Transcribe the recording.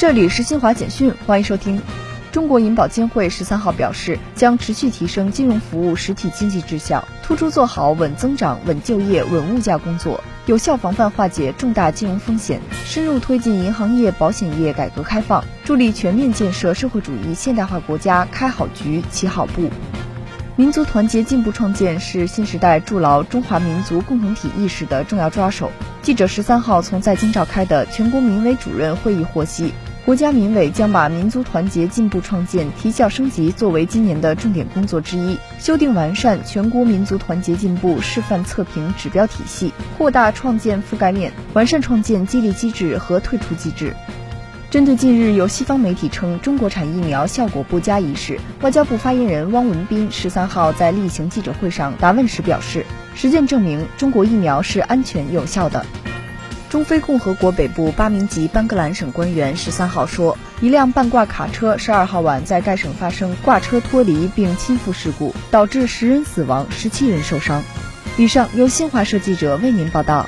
这里是新华简讯，欢迎收听。中国银保监会十三号表示，将持续提升金融服务实体经济质效，突出做好稳增长、稳就业、稳物价工作，有效防范化解重大金融风险，深入推进银行业、保险业改革开放，助力全面建设社会主义现代化国家开好局、起好步。民族团结进步创建是新时代筑牢中华民族共同体意识的重要抓手。记者十三号从在京召开的全国民委主任会议获悉，国家民委将把民族团结进步创建提效升级作为今年的重点工作之一，修订完善全国民族团结进步示范测评指标体系，扩大创建覆盖面，完善创建激励机制和退出机制。针对近日有西方媒体称中国产疫苗效果不佳一事，外交部发言人汪文斌十三号在例行记者会上答问时表示。实践证明，中国疫苗是安全有效的。中非共和国北部八名级班格兰省官员十三号说，一辆半挂卡车十二号晚在该省发生挂车脱离并倾覆事故，导致十人死亡、十七人受伤。以上由新华社记者为您报道。